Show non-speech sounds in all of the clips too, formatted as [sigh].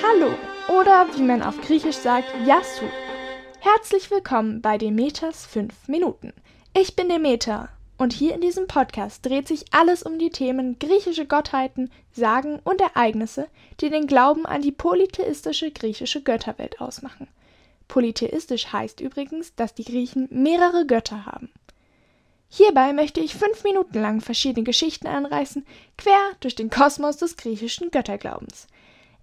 Hallo oder wie man auf Griechisch sagt, Yasu. Herzlich willkommen bei Demeters 5 Minuten. Ich bin Demeter und hier in diesem Podcast dreht sich alles um die Themen griechische Gottheiten, Sagen und Ereignisse, die den Glauben an die polytheistische griechische Götterwelt ausmachen. Polytheistisch heißt übrigens, dass die Griechen mehrere Götter haben. Hierbei möchte ich fünf Minuten lang verschiedene Geschichten anreißen, quer durch den Kosmos des griechischen Götterglaubens.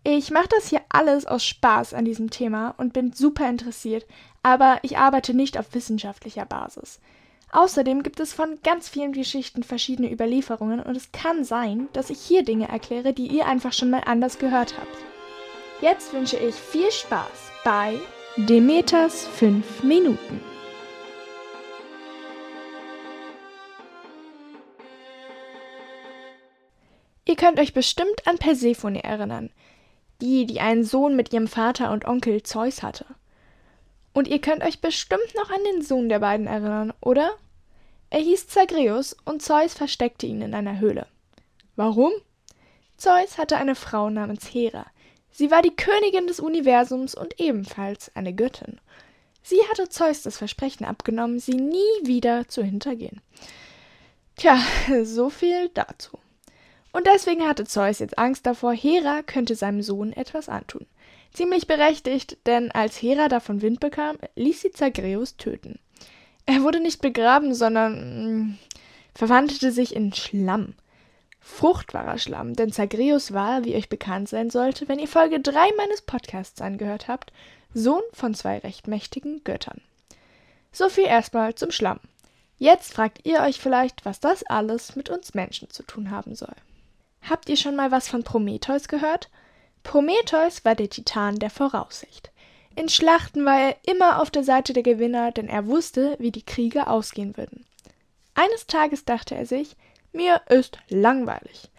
Ich mache das hier alles aus Spaß an diesem Thema und bin super interessiert, aber ich arbeite nicht auf wissenschaftlicher Basis. Außerdem gibt es von ganz vielen Geschichten verschiedene Überlieferungen und es kann sein, dass ich hier Dinge erkläre, die ihr einfach schon mal anders gehört habt. Jetzt wünsche ich viel Spaß bei Demeters 5 Minuten. Ihr könnt euch bestimmt an Persephone erinnern, die, die einen Sohn mit ihrem Vater und Onkel Zeus hatte. Und ihr könnt euch bestimmt noch an den Sohn der beiden erinnern, oder? Er hieß Zagreus und Zeus versteckte ihn in einer Höhle. Warum? Zeus hatte eine Frau namens Hera. Sie war die Königin des Universums und ebenfalls eine Göttin. Sie hatte Zeus das Versprechen abgenommen, sie nie wieder zu hintergehen. Tja, [laughs] so viel dazu. Und deswegen hatte Zeus jetzt Angst davor, Hera könnte seinem Sohn etwas antun. Ziemlich berechtigt, denn als Hera davon Wind bekam, ließ sie Zagreus töten. Er wurde nicht begraben, sondern mh, mm, verwandelte sich in Schlamm. Fruchtbarer Schlamm, denn Zagreus war, wie euch bekannt sein sollte, wenn ihr Folge 3 meines Podcasts angehört habt, Sohn von zwei recht mächtigen Göttern. So viel erstmal zum Schlamm. Jetzt fragt ihr euch vielleicht, was das alles mit uns Menschen zu tun haben soll. Habt ihr schon mal was von Prometheus gehört? Prometheus war der Titan der Voraussicht. In Schlachten war er immer auf der Seite der Gewinner, denn er wusste, wie die Kriege ausgehen würden. Eines Tages dachte er sich, mir ist langweilig.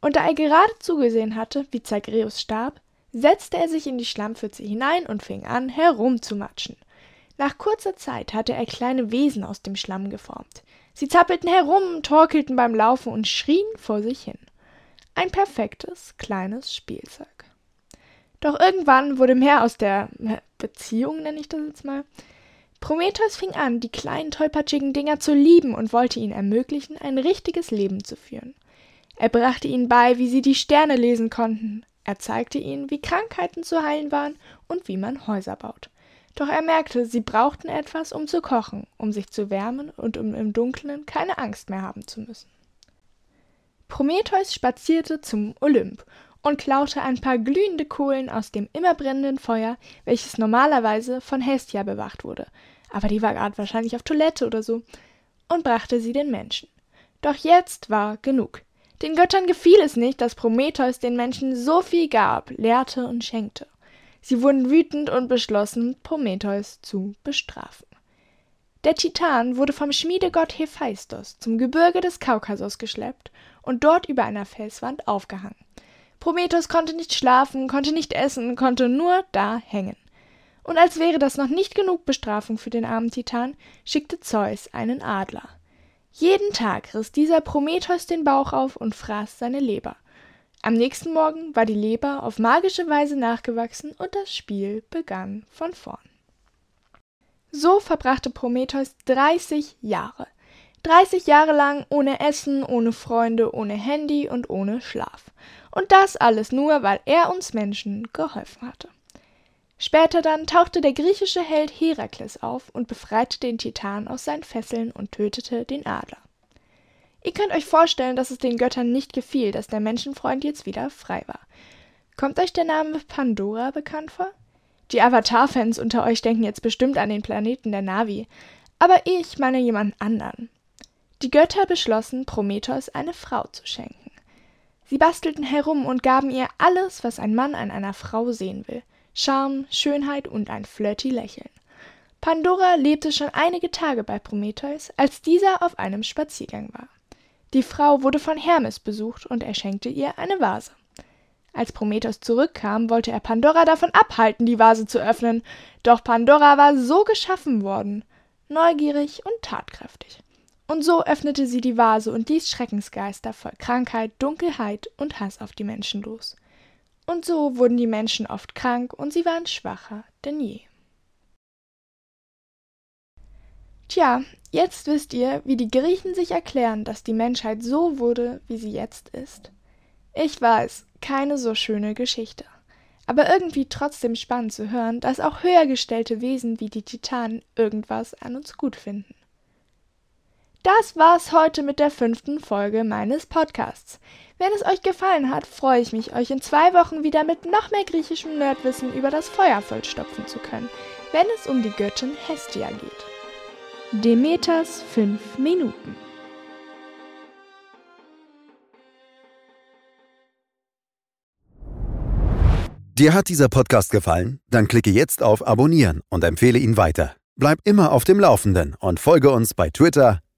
Und da er gerade zugesehen hatte, wie Zagreus starb, setzte er sich in die Schlammpfütze hinein und fing an, herumzumatschen. Nach kurzer Zeit hatte er kleine Wesen aus dem Schlamm geformt. Sie zappelten herum, torkelten beim Laufen und schrien vor sich hin. Ein perfektes kleines Spielzeug. Doch irgendwann wurde mehr aus der Beziehung, nenne ich das jetzt mal. Prometheus fing an, die kleinen tollpatschigen Dinger zu lieben und wollte ihnen ermöglichen, ein richtiges Leben zu führen. Er brachte ihnen bei, wie sie die Sterne lesen konnten. Er zeigte ihnen, wie Krankheiten zu heilen waren und wie man Häuser baut. Doch er merkte, sie brauchten etwas, um zu kochen, um sich zu wärmen und um im Dunkeln keine Angst mehr haben zu müssen. Prometheus spazierte zum Olymp und klaute ein paar glühende Kohlen aus dem immer brennenden Feuer, welches normalerweise von Hestia bewacht wurde, aber die war gerade wahrscheinlich auf Toilette oder so, und brachte sie den Menschen. Doch jetzt war genug. Den Göttern gefiel es nicht, dass Prometheus den Menschen so viel gab, lehrte und schenkte. Sie wurden wütend und beschlossen, Prometheus zu bestrafen. Der Titan wurde vom Schmiedegott Hephaistos zum Gebirge des Kaukasus geschleppt und dort über einer Felswand aufgehangen. Prometheus konnte nicht schlafen, konnte nicht essen, konnte nur da hängen. Und als wäre das noch nicht genug Bestrafung für den armen Titan, schickte Zeus einen Adler. Jeden Tag riss dieser Prometheus den Bauch auf und fraß seine Leber. Am nächsten Morgen war die Leber auf magische Weise nachgewachsen und das Spiel begann von vorn. So verbrachte Prometheus 30 Jahre. 30 Jahre lang ohne Essen, ohne Freunde, ohne Handy und ohne Schlaf. Und das alles nur, weil er uns Menschen geholfen hatte. Später dann tauchte der griechische Held Herakles auf und befreite den Titan aus seinen Fesseln und tötete den Adler. Ihr könnt euch vorstellen, dass es den Göttern nicht gefiel, dass der Menschenfreund jetzt wieder frei war. Kommt euch der Name Pandora bekannt vor? Die Avatar-Fans unter euch denken jetzt bestimmt an den Planeten der Navi, aber ich meine jemand anderen. Die Götter beschlossen, Prometheus eine Frau zu schenken. Sie bastelten herum und gaben ihr alles, was ein Mann an einer Frau sehen will. Charme, Schönheit und ein flirty Lächeln. Pandora lebte schon einige Tage bei Prometheus, als dieser auf einem Spaziergang war. Die Frau wurde von Hermes besucht und er schenkte ihr eine Vase. Als Prometheus zurückkam, wollte er Pandora davon abhalten, die Vase zu öffnen, doch Pandora war so geschaffen worden, neugierig und tatkräftig. Und so öffnete sie die Vase und ließ Schreckensgeister voll Krankheit, Dunkelheit und Hass auf die Menschen los. Und so wurden die Menschen oft krank und sie waren schwacher denn je. Tja, jetzt wisst ihr, wie die Griechen sich erklären, dass die Menschheit so wurde, wie sie jetzt ist. Ich weiß, keine so schöne Geschichte. Aber irgendwie trotzdem spannend zu hören, dass auch höher gestellte Wesen wie die Titanen irgendwas an uns gut finden. Das war's heute mit der fünften Folge meines Podcasts. Wenn es euch gefallen hat, freue ich mich, euch in zwei Wochen wieder mit noch mehr griechischem Nerdwissen über das Feuer vollstopfen zu können, wenn es um die Göttin Hestia geht. Demeters 5 Minuten. Dir hat dieser Podcast gefallen? Dann klicke jetzt auf Abonnieren und empfehle ihn weiter. Bleib immer auf dem Laufenden und folge uns bei Twitter,